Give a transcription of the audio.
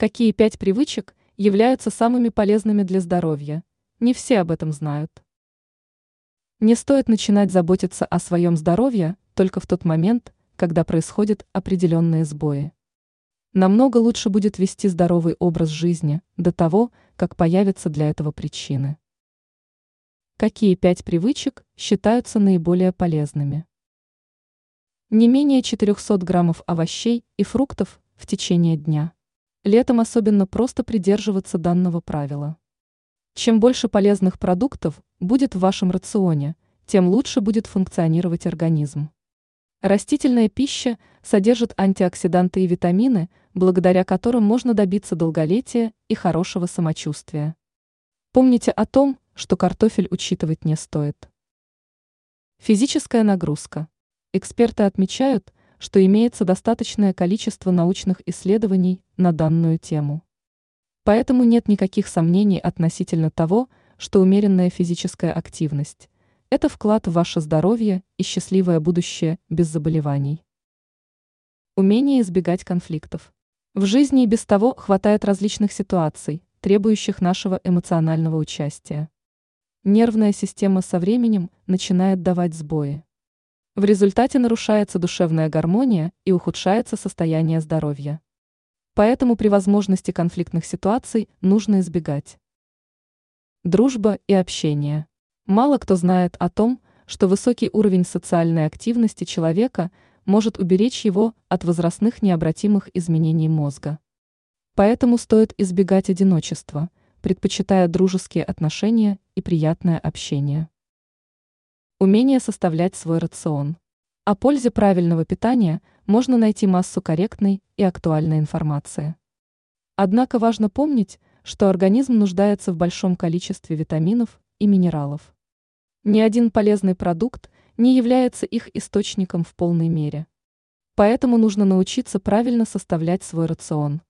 Какие пять привычек являются самыми полезными для здоровья? Не все об этом знают. Не стоит начинать заботиться о своем здоровье только в тот момент, когда происходят определенные сбои. Намного лучше будет вести здоровый образ жизни до того, как появятся для этого причины. Какие пять привычек считаются наиболее полезными? Не менее 400 граммов овощей и фруктов в течение дня. Летом особенно просто придерживаться данного правила. Чем больше полезных продуктов будет в вашем рационе, тем лучше будет функционировать организм. Растительная пища содержит антиоксиданты и витамины, благодаря которым можно добиться долголетия и хорошего самочувствия. Помните о том, что картофель учитывать не стоит. Физическая нагрузка. Эксперты отмечают, что имеется достаточное количество научных исследований на данную тему. Поэтому нет никаких сомнений относительно того, что умеренная физическая активность – это вклад в ваше здоровье и счастливое будущее без заболеваний. Умение избегать конфликтов. В жизни и без того хватает различных ситуаций, требующих нашего эмоционального участия. Нервная система со временем начинает давать сбои. В результате нарушается душевная гармония и ухудшается состояние здоровья. Поэтому при возможности конфликтных ситуаций нужно избегать. Дружба и общение. Мало кто знает о том, что высокий уровень социальной активности человека может уберечь его от возрастных необратимых изменений мозга. Поэтому стоит избегать одиночества, предпочитая дружеские отношения и приятное общение. Умение составлять свой рацион. О пользе правильного питания можно найти массу корректной и актуальной информации. Однако важно помнить, что организм нуждается в большом количестве витаминов и минералов. Ни один полезный продукт не является их источником в полной мере. Поэтому нужно научиться правильно составлять свой рацион.